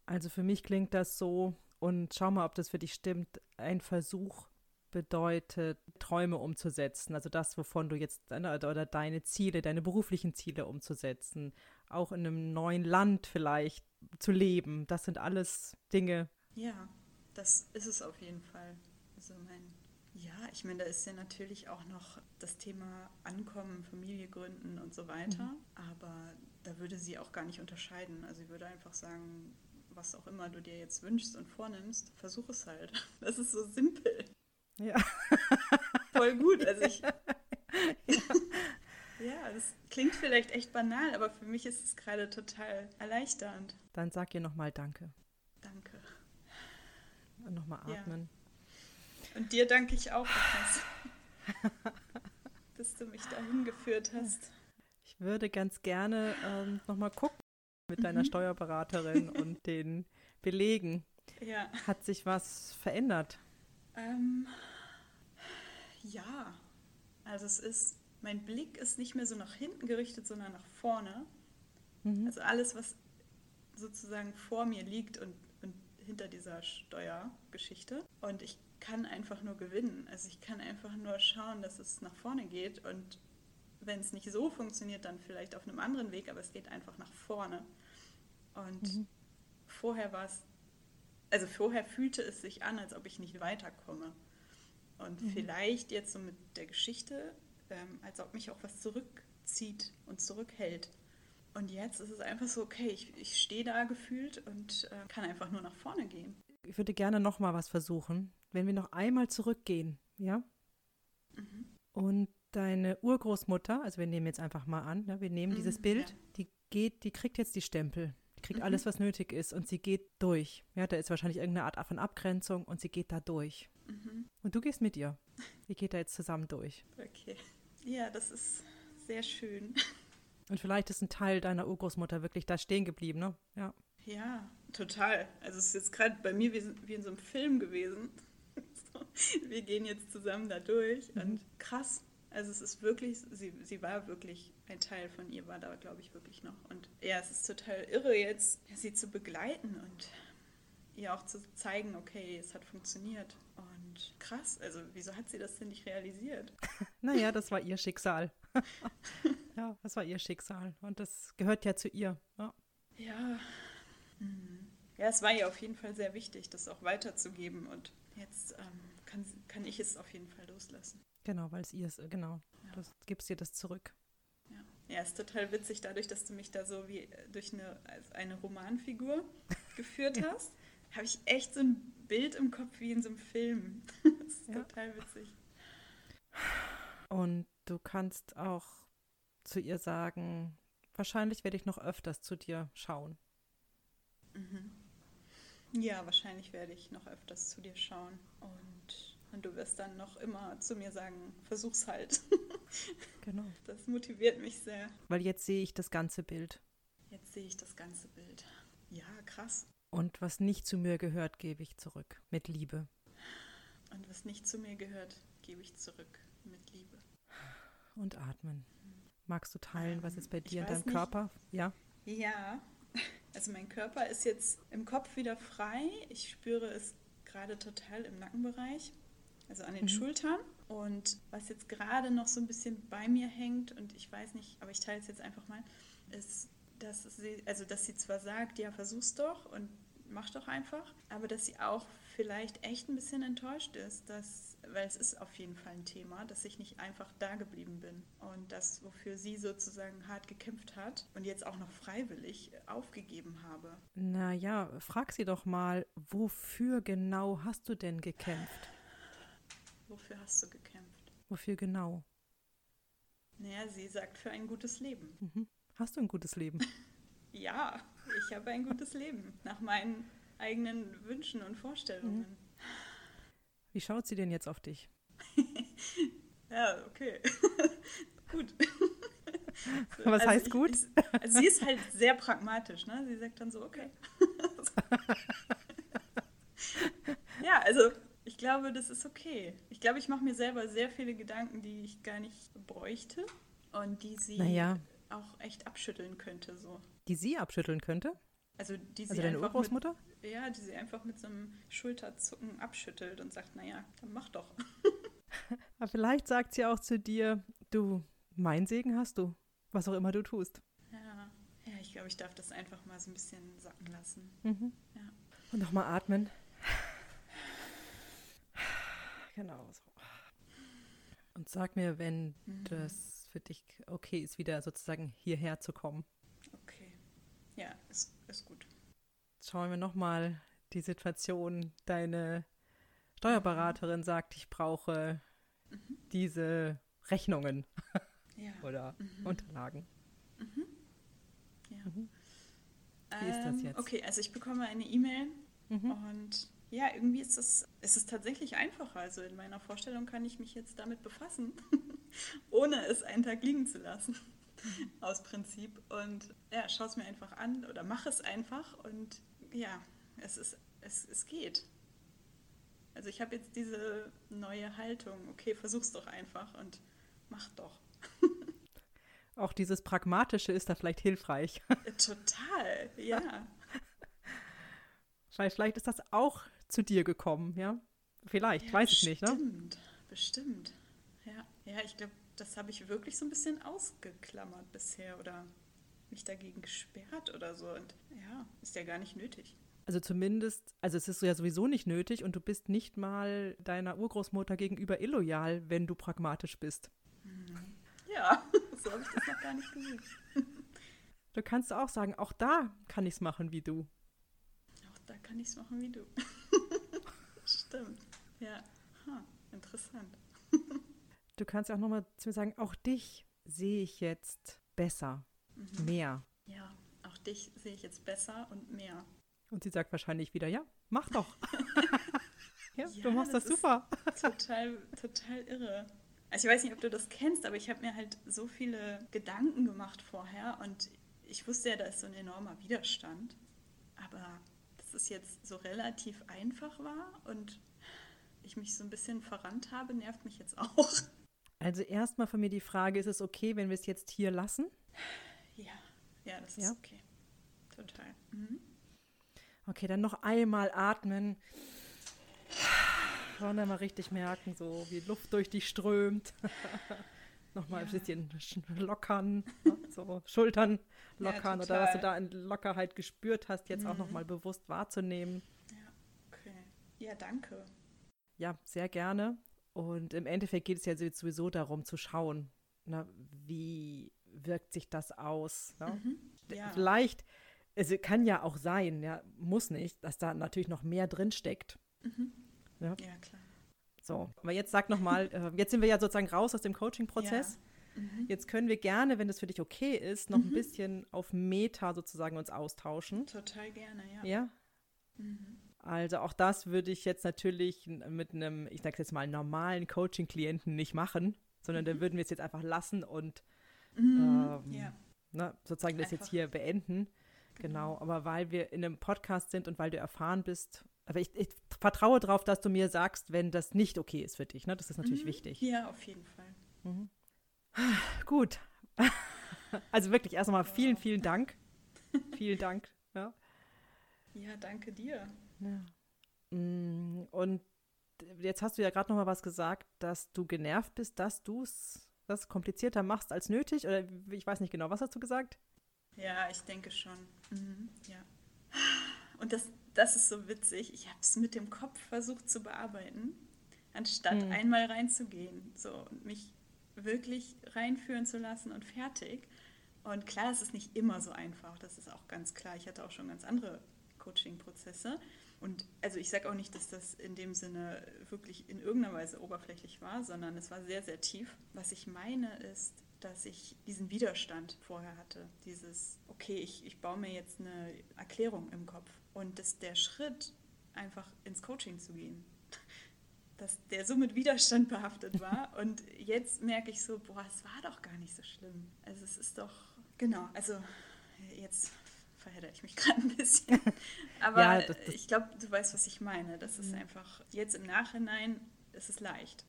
Also für mich klingt das so, und schau mal, ob das für dich stimmt, ein Versuch bedeutet, Träume umzusetzen, also das, wovon du jetzt, oder deine Ziele, deine beruflichen Ziele umzusetzen, auch in einem neuen Land vielleicht zu leben. Das sind alles Dinge. Ja, das ist es auf jeden Fall. Also mein ja, ich meine, da ist ja natürlich auch noch das Thema Ankommen, Familie gründen und so weiter. Mhm. Aber da würde sie auch gar nicht unterscheiden. Also sie würde einfach sagen, was auch immer du dir jetzt wünschst und vornimmst, versuch es halt. Das ist so simpel. Ja. Voll gut. Also ich. ja. ja, das klingt vielleicht echt banal, aber für mich ist es gerade total erleichternd. Dann sag ihr nochmal Danke. Danke. Und nochmal atmen. Ja. Und dir danke ich auch, dass du mich dahin geführt hast. Ich würde ganz gerne ähm, nochmal gucken mit deiner mhm. Steuerberaterin und den Belegen. Ja. Hat sich was verändert? Ähm, ja. Also es ist, mein Blick ist nicht mehr so nach hinten gerichtet, sondern nach vorne. Mhm. Also alles, was sozusagen vor mir liegt und, und hinter dieser Steuergeschichte. Und ich kann einfach nur gewinnen. Also ich kann einfach nur schauen, dass es nach vorne geht und wenn es nicht so funktioniert, dann vielleicht auf einem anderen Weg, aber es geht einfach nach vorne. Und mhm. vorher war es, also vorher fühlte es sich an, als ob ich nicht weiterkomme. Und mhm. vielleicht jetzt so mit der Geschichte, ähm, als ob mich auch was zurückzieht und zurückhält. Und jetzt ist es einfach so, okay, ich, ich stehe da gefühlt und äh, kann einfach nur nach vorne gehen. Ich würde gerne noch mal was versuchen. Wenn wir noch einmal zurückgehen, ja? Mhm. Und deine Urgroßmutter, also wir nehmen jetzt einfach mal an, ne, wir nehmen mhm, dieses Bild, ja. die geht, die kriegt jetzt die Stempel, kriegt mhm. alles, was nötig ist und sie geht durch. Ja, da ist wahrscheinlich irgendeine Art von Abgrenzung und sie geht da durch. Mhm. Und du gehst mit ihr. Ihr geht da jetzt zusammen durch. Okay. Ja, das ist sehr schön. Und vielleicht ist ein Teil deiner Urgroßmutter wirklich da stehen geblieben, ne? Ja. Ja, total. Also es ist jetzt gerade bei mir wie, wie, in so einem Film gewesen. wir gehen jetzt zusammen da durch mhm. und krass. Also es ist wirklich, sie, sie war wirklich, ein Teil von ihr war da, glaube ich, wirklich noch. Und ja, es ist total irre jetzt, sie zu begleiten und ihr auch zu zeigen, okay, es hat funktioniert. Und krass, also wieso hat sie das denn nicht realisiert? naja, das war ihr Schicksal. ja, das war ihr Schicksal. Und das gehört ja zu ihr. Ja. Ja. Mhm. Ja, es war ihr auf jeden Fall sehr wichtig, das auch weiterzugeben. Und jetzt ähm, kann, kann ich es auf jeden Fall loslassen. Genau, weil es ihr ist, genau. Ja. Du gibst dir das zurück. Ja. ja, ist total witzig, dadurch, dass du mich da so wie äh, durch eine, eine Romanfigur geführt hast, habe ich echt so ein Bild im Kopf wie in so einem Film. das ist ja. total witzig. Und du kannst auch zu ihr sagen, wahrscheinlich werde ich noch öfters zu dir schauen. Mhm. Ja, wahrscheinlich werde ich noch öfters zu dir schauen. Und, und du wirst dann noch immer zu mir sagen, versuch's halt. genau. Das motiviert mich sehr. Weil jetzt sehe ich das ganze Bild. Jetzt sehe ich das ganze Bild. Ja, krass. Und was nicht zu mir gehört, gebe ich zurück. Mit Liebe. Und was nicht zu mir gehört, gebe ich zurück. Mit Liebe. Und atmen. Magst du teilen, was ist bei dir in deinem nicht. Körper? Ja. Ja, also mein Körper ist jetzt im Kopf wieder frei. Ich spüre es gerade total im Nackenbereich, also an den mhm. Schultern. Und was jetzt gerade noch so ein bisschen bei mir hängt, und ich weiß nicht, aber ich teile es jetzt einfach mal, ist, dass sie, also dass sie zwar sagt, ja, versuch's doch und mach doch einfach, aber dass sie auch vielleicht echt ein bisschen enttäuscht ist, dass, weil es ist auf jeden Fall ein Thema, dass ich nicht einfach da geblieben bin und das, wofür sie sozusagen hart gekämpft hat und jetzt auch noch freiwillig aufgegeben habe. Naja, frag sie doch mal, wofür genau hast du denn gekämpft? Wofür hast du gekämpft? Wofür genau? Naja, sie sagt für ein gutes Leben. Mhm. Hast du ein gutes Leben? ja, ich habe ein gutes Leben. Nach meinen eigenen Wünschen und Vorstellungen. Mhm. Wie schaut sie denn jetzt auf dich? ja, okay. gut. Was also heißt ich, gut? Ich, also sie ist halt sehr pragmatisch, ne? Sie sagt dann so, okay. ja, also glaube, das ist okay. Ich glaube, ich mache mir selber sehr viele Gedanken, die ich gar nicht bräuchte und die sie naja. auch echt abschütteln könnte. So. Die sie abschütteln könnte? Also, die also deine Urgroßmutter? Mit, ja, die sie einfach mit so einem Schulterzucken abschüttelt und sagt, naja, dann mach doch. Aber vielleicht sagt sie auch zu dir, du, mein Segen hast du, was auch immer du tust. Ja, ja ich glaube, ich darf das einfach mal so ein bisschen sacken lassen. Mhm. Ja. Und nochmal atmen. Genau so. Und sag mir, wenn mhm. das für dich okay ist, wieder sozusagen hierher zu kommen. Okay. Ja, ist, ist gut. schauen wir nochmal die Situation. Deine Steuerberaterin sagt, ich brauche mhm. diese Rechnungen ja. oder mhm. Unterlagen. Mhm. Ja. Mhm. Wie ist das ähm, jetzt? Okay, also ich bekomme eine E-Mail mhm. und ja, irgendwie ist es, ist tatsächlich einfacher. Also in meiner Vorstellung kann ich mich jetzt damit befassen, ohne es einen Tag liegen zu lassen. Aus Prinzip. Und ja, schau es mir einfach an oder mach es einfach und ja, es ist, es, es geht. Also ich habe jetzt diese neue Haltung, okay, versuch's doch einfach und mach doch. Auch dieses Pragmatische ist da vielleicht hilfreich. Total, ja. Weil vielleicht ist das auch zu dir gekommen, ja? Vielleicht, ja, weiß ich nicht, ne? Bestimmt, bestimmt. Ja, ja ich glaube, das habe ich wirklich so ein bisschen ausgeklammert bisher oder mich dagegen gesperrt oder so. Und ja, ist ja gar nicht nötig. Also zumindest, also es ist ja sowieso nicht nötig und du bist nicht mal deiner Urgroßmutter gegenüber illoyal, wenn du pragmatisch bist. Mhm. Ja, so habe ich das noch gar nicht gesehen. Du kannst auch sagen, auch da kann ich es machen wie du. Auch da kann ich es machen wie du. Stimmt. Ja, ha, interessant. du kannst auch nochmal zu mir sagen, auch dich sehe ich jetzt besser, mhm. mehr. Ja, auch dich sehe ich jetzt besser und mehr. Und sie sagt wahrscheinlich wieder, ja, mach doch. ja, ja, du machst das, das super. total, total irre. Also ich weiß nicht, ob du das kennst, aber ich habe mir halt so viele Gedanken gemacht vorher und ich wusste ja, da ist so ein enormer Widerstand. Aber es jetzt so relativ einfach war und ich mich so ein bisschen verrannt habe, nervt mich jetzt auch. Also erstmal von mir die Frage, ist es okay, wenn wir es jetzt hier lassen? Ja, ja, das ist ja? okay. Total. Mhm. Okay, dann noch einmal atmen. Und dann mal richtig merken, so wie Luft durch dich strömt. Nochmal ja. ein bisschen lockern, ne? so Schultern lockern ja, oder was du da in Lockerheit gespürt hast, jetzt mhm. auch nochmal bewusst wahrzunehmen. Ja, okay. Ja, danke. Ja, sehr gerne. Und im Endeffekt geht es ja sowieso darum zu schauen, na, wie wirkt sich das aus. Ne? Mhm. Ja. Vielleicht es kann ja auch sein, ja, muss nicht, dass da natürlich noch mehr drin steckt. Mhm. Ja? ja? klar. So, aber jetzt sag noch mal, äh, jetzt sind wir ja sozusagen raus aus dem Coaching-Prozess. Ja. Mhm. Jetzt können wir gerne, wenn das für dich okay ist, noch mhm. ein bisschen auf Meta sozusagen uns austauschen. Total gerne, ja. Ja. Mhm. Also auch das würde ich jetzt natürlich mit einem, ich sage jetzt mal, normalen Coaching-Klienten nicht machen, sondern da mhm. würden wir es jetzt einfach lassen und mhm. ähm, ja. na, sozusagen das jetzt hier beenden. Genau, aber weil wir in einem Podcast sind und weil du erfahren bist, aber ich, ich vertraue darauf, dass du mir sagst, wenn das nicht okay ist für dich. Ne? Das ist natürlich mhm. wichtig. Ja, auf jeden Fall. Mhm. Gut. Also wirklich erst einmal vielen, vielen Dank. vielen Dank. Ja. ja, danke dir. Ja. Mm, und jetzt hast du ja gerade noch mal was gesagt, dass du genervt bist, dass du es das komplizierter machst als nötig. Oder ich weiß nicht genau, was hast du gesagt? Ja, ich denke schon. Mhm, ja. Und das, das ist so witzig. Ich habe es mit dem Kopf versucht zu bearbeiten, anstatt mhm. einmal reinzugehen so, und mich wirklich reinführen zu lassen und fertig. Und klar, es ist nicht immer so einfach, das ist auch ganz klar. Ich hatte auch schon ganz andere Coaching-Prozesse. Und also ich sage auch nicht, dass das in dem Sinne wirklich in irgendeiner Weise oberflächlich war, sondern es war sehr, sehr tief. Was ich meine ist, dass ich diesen Widerstand vorher hatte. Dieses, okay, ich, ich baue mir jetzt eine Erklärung im Kopf. Und dass der Schritt, einfach ins Coaching zu gehen, dass der so mit Widerstand behaftet war. Und jetzt merke ich so, boah, es war doch gar nicht so schlimm. Also es ist doch, genau, also jetzt verhedder ich mich gerade ein bisschen. Aber ja, das, das ich glaube, du weißt, was ich meine. Das ist mhm. einfach, jetzt im Nachhinein ist es leicht.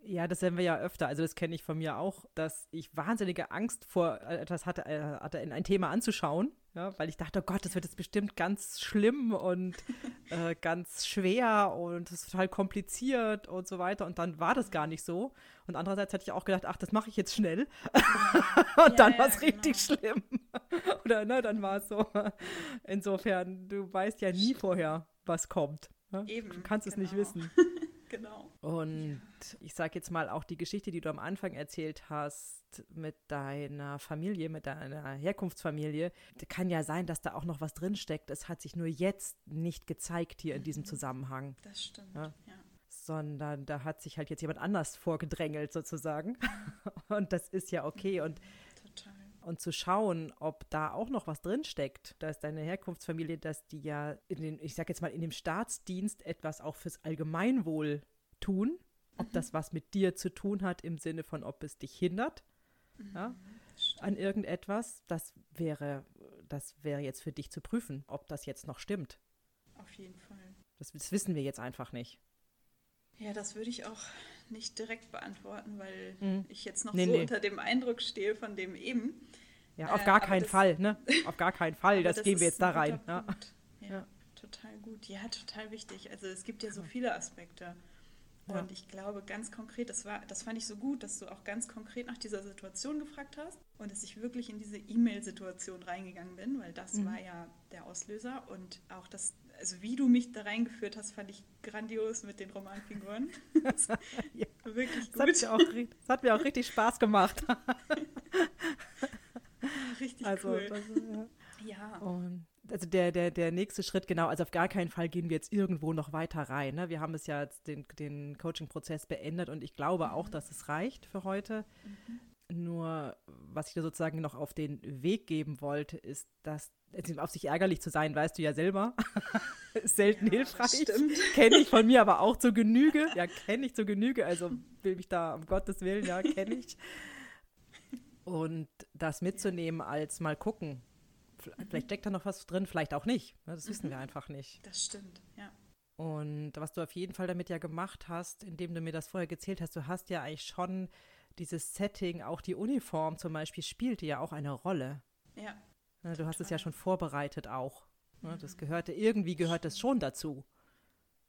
Ja, das sehen wir ja öfter. Also das kenne ich von mir auch, dass ich wahnsinnige Angst vor äh, etwas hatte, äh, hatte in ein Thema anzuschauen, ja, weil ich dachte, oh Gott, das wird jetzt bestimmt ganz schlimm und äh, ganz schwer und es ist total kompliziert und so weiter. Und dann war das gar nicht so. Und andererseits hatte ich auch gedacht, ach, das mache ich jetzt schnell. und ja, dann ja, war es genau. richtig schlimm. Oder ne, dann war es so. Insofern, du weißt ja nie vorher, was kommt. Ne? Eben, du kannst genau. es nicht genau. wissen. Genau. Und ich sage jetzt mal auch die Geschichte, die du am Anfang erzählt hast mit deiner Familie, mit deiner Herkunftsfamilie, kann ja sein, dass da auch noch was drinsteckt. Es hat sich nur jetzt nicht gezeigt hier in diesem mhm. Zusammenhang. Das stimmt, ja. ja. Sondern da hat sich halt jetzt jemand anders vorgedrängelt sozusagen. Und das ist ja okay. Und und zu schauen, ob da auch noch was drinsteckt, dass deine Herkunftsfamilie, dass die ja in den, ich sag jetzt mal, in dem Staatsdienst etwas auch fürs Allgemeinwohl tun, ob mhm. das was mit dir zu tun hat im Sinne von, ob es dich hindert mhm. ja, an irgendetwas, das wäre, das wäre jetzt für dich zu prüfen, ob das jetzt noch stimmt. Auf jeden Fall. Das, das wissen wir jetzt einfach nicht. Ja, das würde ich auch nicht direkt beantworten, weil mhm. ich jetzt noch nee, so nee. unter dem Eindruck stehe von dem eben. Ja, auf gar äh, keinen das, Fall, ne? Auf gar keinen Fall. das, das gehen wir jetzt da rein. Ja. Ja, ja. total gut. Ja, total wichtig. Also es gibt ja so viele Aspekte. Und ich glaube ganz konkret, das war, das fand ich so gut, dass du auch ganz konkret nach dieser Situation gefragt hast und dass ich wirklich in diese E-Mail-Situation reingegangen bin, weil das mhm. war ja der Auslöser und auch das, also wie du mich da reingeführt hast, fand ich grandios mit den Romanfiguren. ja. Wirklich gut. Das hat, auch, das hat, mir auch richtig Spaß gemacht. richtig also, cool. Das, ja. ja. Und also der, der, der nächste Schritt, genau, also auf gar keinen Fall gehen wir jetzt irgendwo noch weiter rein. Ne? Wir haben es ja jetzt den, den Coaching-Prozess beendet und ich glaube mhm. auch, dass es reicht für heute. Mhm. Nur, was ich dir sozusagen noch auf den Weg geben wollte, ist, dass auf sich ärgerlich zu sein, weißt du ja selber. ist selten ja, hilfreich. Kenne ich von mir aber auch zur Genüge. Ja, kenne ich zur Genüge. Also will mich da um Gottes Willen, ja, kenne ich. Und das mitzunehmen als mal gucken, Vielleicht steckt da noch was drin, vielleicht auch nicht. Das wissen mhm. wir einfach nicht. Das stimmt, ja. Und was du auf jeden Fall damit ja gemacht hast, indem du mir das vorher gezählt hast, du hast ja eigentlich schon dieses Setting, auch die Uniform zum Beispiel, spielte ja auch eine Rolle. Ja. Ne, du hast es ja schon vorbereitet auch. Ne? Das mhm. gehörte, irgendwie gehört das schon dazu.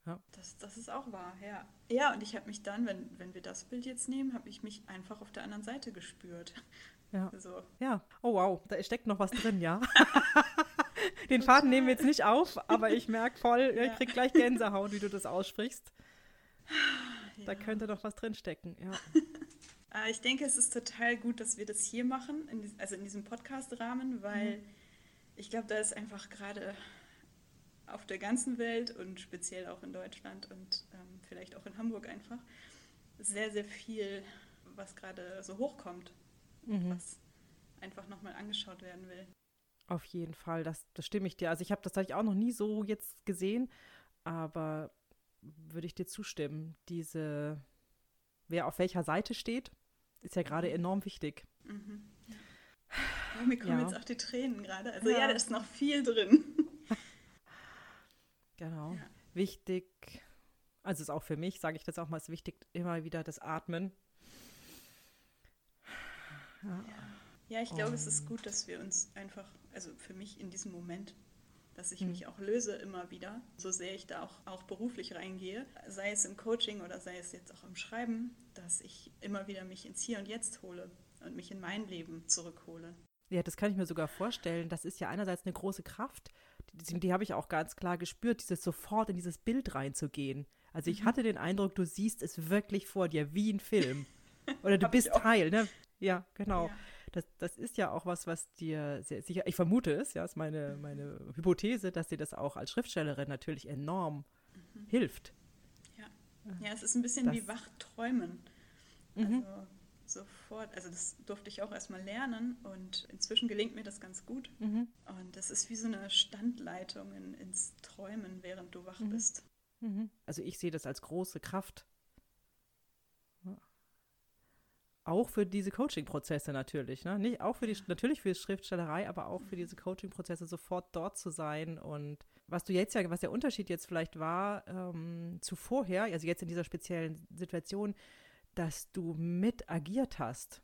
Ja. Das, das ist auch wahr, ja. Ja, und ich habe mich dann, wenn, wenn wir das Bild jetzt nehmen, habe ich mich einfach auf der anderen Seite gespürt. Ja. So. ja. Oh wow, da steckt noch was drin, ja. Den Faden nehmen wir jetzt nicht auf, aber ich merke voll, ja. ich krieg gleich Gänsehaut, wie du das aussprichst. Ja. Da könnte doch was drinstecken, ja. Ah, ich denke, es ist total gut, dass wir das hier machen, also in diesem Podcast-Rahmen, weil mhm. ich glaube, da ist einfach gerade auf der ganzen Welt und speziell auch in Deutschland und ähm, vielleicht auch in Hamburg einfach sehr, sehr viel, was gerade so hochkommt mhm. was einfach nochmal angeschaut werden will. Auf jeden Fall, das, das stimme ich dir. Also ich habe das tatsächlich auch noch nie so jetzt gesehen, aber würde ich dir zustimmen. Diese, wer auf welcher Seite steht, ist ja gerade enorm wichtig. Mhm. Ja. Oh, mir kommen ja. jetzt auch die Tränen gerade. Also ja. ja, da ist noch viel drin. genau. Wichtig, also ist auch für mich, sage ich das auch mal, ist wichtig, immer wieder das Atmen. Ja, ich glaube, es ist gut, dass wir uns einfach, also für mich in diesem Moment, dass ich mich auch löse immer wieder, so sehr ich da auch, auch beruflich reingehe, sei es im Coaching oder sei es jetzt auch im Schreiben, dass ich immer wieder mich ins Hier und Jetzt hole und mich in mein Leben zurückhole. Ja, das kann ich mir sogar vorstellen. Das ist ja einerseits eine große Kraft, die, die habe ich auch ganz klar gespürt, dieses sofort in dieses Bild reinzugehen. Also ich mhm. hatte den Eindruck, du siehst es wirklich vor dir, wie ein Film. Oder du bist Teil, ne? Ja, genau. Ja. Das, das ist ja auch was, was dir sehr sicher, ich vermute es, ja, ist meine, meine Hypothese, dass dir das auch als Schriftstellerin natürlich enorm mhm. hilft. Ja. ja, es ist ein bisschen das, wie Wachträumen. Mhm. Also sofort, also das durfte ich auch erstmal lernen und inzwischen gelingt mir das ganz gut. Mhm. Und das ist wie so eine Standleitung in, ins Träumen, während du wach mhm. bist. Mhm. Also ich sehe das als große Kraft auch für diese Coaching-Prozesse natürlich, ne? Nicht auch für die, natürlich für die Schriftstellerei, aber auch für diese Coaching-Prozesse sofort dort zu sein. Und was du jetzt ja, was der Unterschied jetzt vielleicht war ähm, zu vorher, also jetzt in dieser speziellen Situation, dass du mit agiert hast.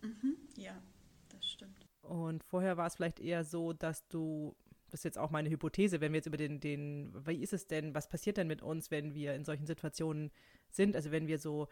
Mhm, ja, das stimmt. Und vorher war es vielleicht eher so, dass du, das ist jetzt auch meine Hypothese, wenn wir jetzt über den, den, wie ist es denn, was passiert denn mit uns, wenn wir in solchen Situationen sind? Also wenn wir so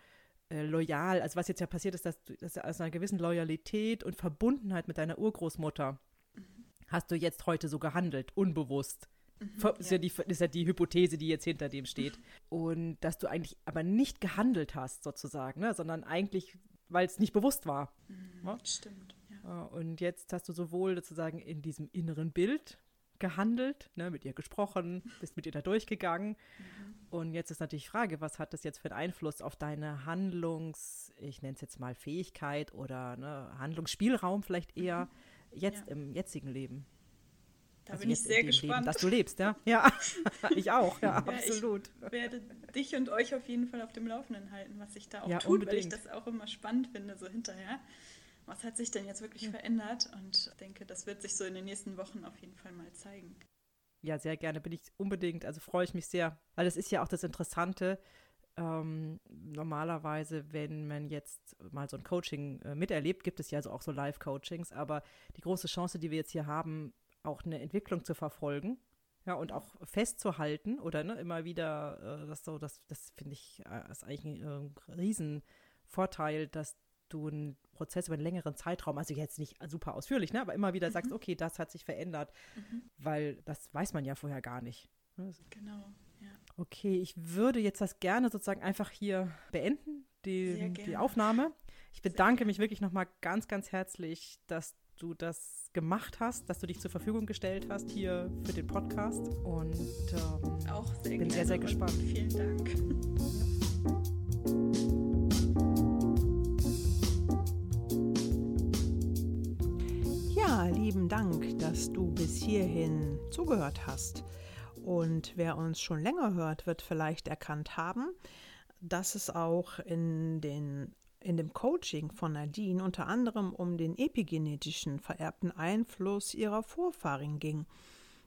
äh, loyal, also was jetzt ja passiert ist, dass du dass aus einer gewissen Loyalität und Verbundenheit mit deiner Urgroßmutter mhm. hast du jetzt heute so gehandelt, unbewusst. Mhm, ist, ja. die, ist ja die Hypothese, die jetzt hinter dem steht. Und dass du eigentlich aber nicht gehandelt hast, sozusagen, ne? sondern eigentlich, weil es nicht bewusst war. Mhm, ja? Stimmt. Ja. Und jetzt hast du sowohl sozusagen in diesem inneren Bild gehandelt, ne, mit ihr gesprochen, bist mit ihr da durchgegangen. Mhm. Und jetzt ist natürlich die Frage, was hat das jetzt für einen Einfluss auf deine Handlungs, ich nenne es jetzt mal Fähigkeit oder ne, Handlungsspielraum vielleicht eher mhm. jetzt ja. im jetzigen Leben? Da also bin ich sehr gespannt. Leben, dass du lebst, ja? Ja, ich auch, ja, ja, absolut. Ich werde dich und euch auf jeden Fall auf dem Laufenden halten, was sich da auch ja, tut, unbedingt. weil ich das auch immer spannend finde, so hinterher. Was hat sich denn jetzt wirklich verändert? Und ich denke, das wird sich so in den nächsten Wochen auf jeden Fall mal zeigen. Ja, sehr gerne, bin ich unbedingt, also freue ich mich sehr, weil das ist ja auch das Interessante, ähm, normalerweise, wenn man jetzt mal so ein Coaching äh, miterlebt, gibt es ja also auch so Live-Coachings, aber die große Chance, die wir jetzt hier haben, auch eine Entwicklung zu verfolgen, ja, und auch festzuhalten oder ne, immer wieder, äh, das so, das, das finde ich, äh, ist eigentlich ein äh, Riesenvorteil, dass du einen Prozess über einen längeren Zeitraum, also jetzt nicht super ausführlich, ne, aber immer wieder mhm. sagst, okay, das hat sich verändert, mhm. weil das weiß man ja vorher gar nicht. Ne? Genau, ja. Okay, ich würde jetzt das gerne sozusagen einfach hier beenden, die, die Aufnahme. Ich bedanke mich wirklich nochmal ganz, ganz herzlich, dass du das gemacht hast, dass du dich zur Verfügung gestellt hast hier für den Podcast. Und ähm, auch sehr bin sehr, sehr gespannt. Vielen Dank. Lieben Dank, dass du bis hierhin zugehört hast. Und wer uns schon länger hört, wird vielleicht erkannt haben, dass es auch in den in dem Coaching von Nadine unter anderem um den epigenetischen vererbten Einfluss ihrer Vorfahren ging.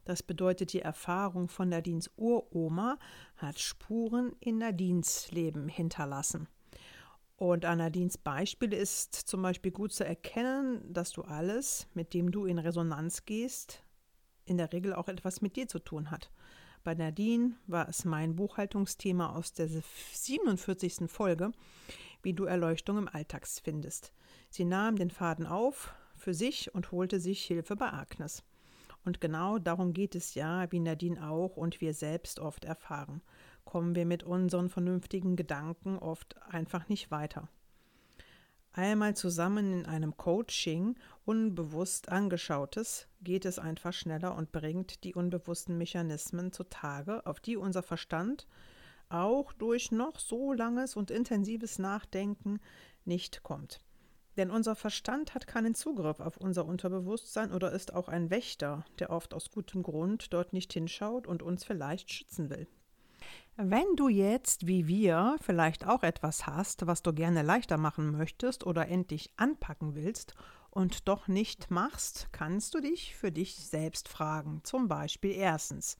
Das bedeutet, die Erfahrung von Nadines Uroma hat Spuren in Nadines Leben hinterlassen. Und an Nadines Beispiel ist zum Beispiel gut zu erkennen, dass du alles, mit dem du in Resonanz gehst, in der Regel auch etwas mit dir zu tun hat. Bei Nadine war es mein Buchhaltungsthema aus der 47. Folge, wie du Erleuchtung im Alltag findest. Sie nahm den Faden auf für sich und holte sich Hilfe bei Agnes. Und genau darum geht es ja, wie Nadine auch und wir selbst oft erfahren. Kommen wir mit unseren vernünftigen Gedanken oft einfach nicht weiter. Einmal zusammen in einem Coaching unbewusst angeschautes geht es einfach schneller und bringt die unbewussten Mechanismen zutage, auf die unser Verstand auch durch noch so langes und intensives Nachdenken nicht kommt. Denn unser Verstand hat keinen Zugriff auf unser Unterbewusstsein oder ist auch ein Wächter, der oft aus gutem Grund dort nicht hinschaut und uns vielleicht schützen will. Wenn du jetzt, wie wir, vielleicht auch etwas hast, was du gerne leichter machen möchtest oder endlich anpacken willst und doch nicht machst, kannst du dich für dich selbst fragen. Zum Beispiel erstens,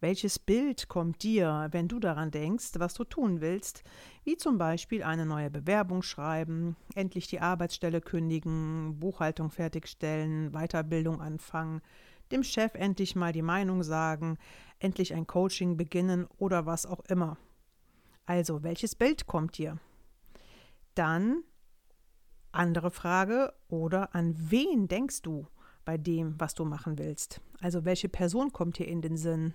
welches Bild kommt dir, wenn du daran denkst, was du tun willst, wie zum Beispiel eine neue Bewerbung schreiben, endlich die Arbeitsstelle kündigen, Buchhaltung fertigstellen, Weiterbildung anfangen, dem Chef endlich mal die Meinung sagen, endlich ein Coaching beginnen oder was auch immer. Also, welches Bild kommt dir? Dann andere Frage, oder an wen denkst du bei dem, was du machen willst? Also welche Person kommt dir in den Sinn?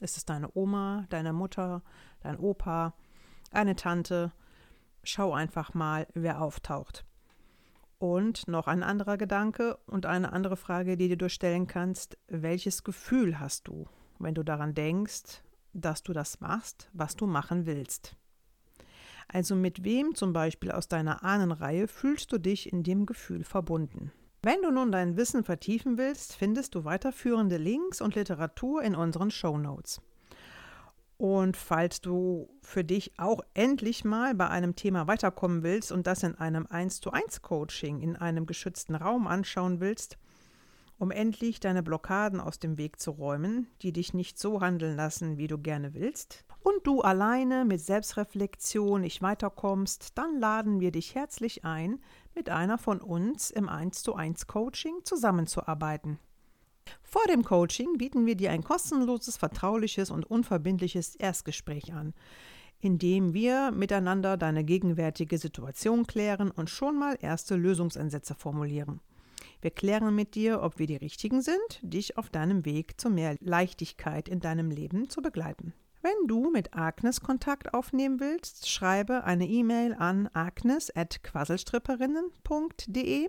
Ist es deine Oma, deine Mutter, dein Opa, eine Tante? Schau einfach mal, wer auftaucht. Und noch ein anderer Gedanke und eine andere Frage, die du stellen kannst, welches Gefühl hast du, wenn du daran denkst, dass du das machst, was du machen willst? Also mit wem zum Beispiel aus deiner Ahnenreihe fühlst du dich in dem Gefühl verbunden? Wenn du nun dein Wissen vertiefen willst, findest du weiterführende Links und Literatur in unseren Show Notes. Und falls du für dich auch endlich mal bei einem Thema weiterkommen willst und das in einem 1 zu 1 Coaching in einem geschützten Raum anschauen willst, um endlich deine Blockaden aus dem Weg zu räumen, die dich nicht so handeln lassen, wie du gerne willst, und du alleine mit Selbstreflexion nicht weiterkommst, dann laden wir dich herzlich ein, mit einer von uns im 1 zu 1 Coaching zusammenzuarbeiten. Vor dem Coaching bieten wir dir ein kostenloses, vertrauliches und unverbindliches Erstgespräch an, in dem wir miteinander deine gegenwärtige Situation klären und schon mal erste Lösungsansätze formulieren. Wir klären mit dir, ob wir die Richtigen sind, dich auf deinem Weg zu mehr Leichtigkeit in deinem Leben zu begleiten. Wenn du mit Agnes Kontakt aufnehmen willst, schreibe eine E-Mail an agnes.quasselstripperinnen.de.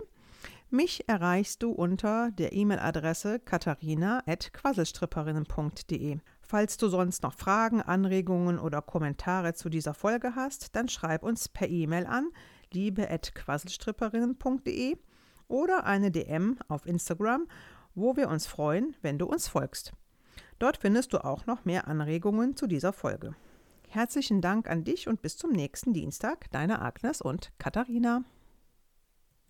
Mich erreichst du unter der E-Mail-Adresse katharina.quasselstripperinnen.de. Falls du sonst noch Fragen, Anregungen oder Kommentare zu dieser Folge hast, dann schreib uns per E-Mail an liebe.quasselstripperinnen.de oder eine DM auf Instagram, wo wir uns freuen, wenn du uns folgst. Dort findest du auch noch mehr Anregungen zu dieser Folge. Herzlichen Dank an dich und bis zum nächsten Dienstag, deine Agnes und Katharina.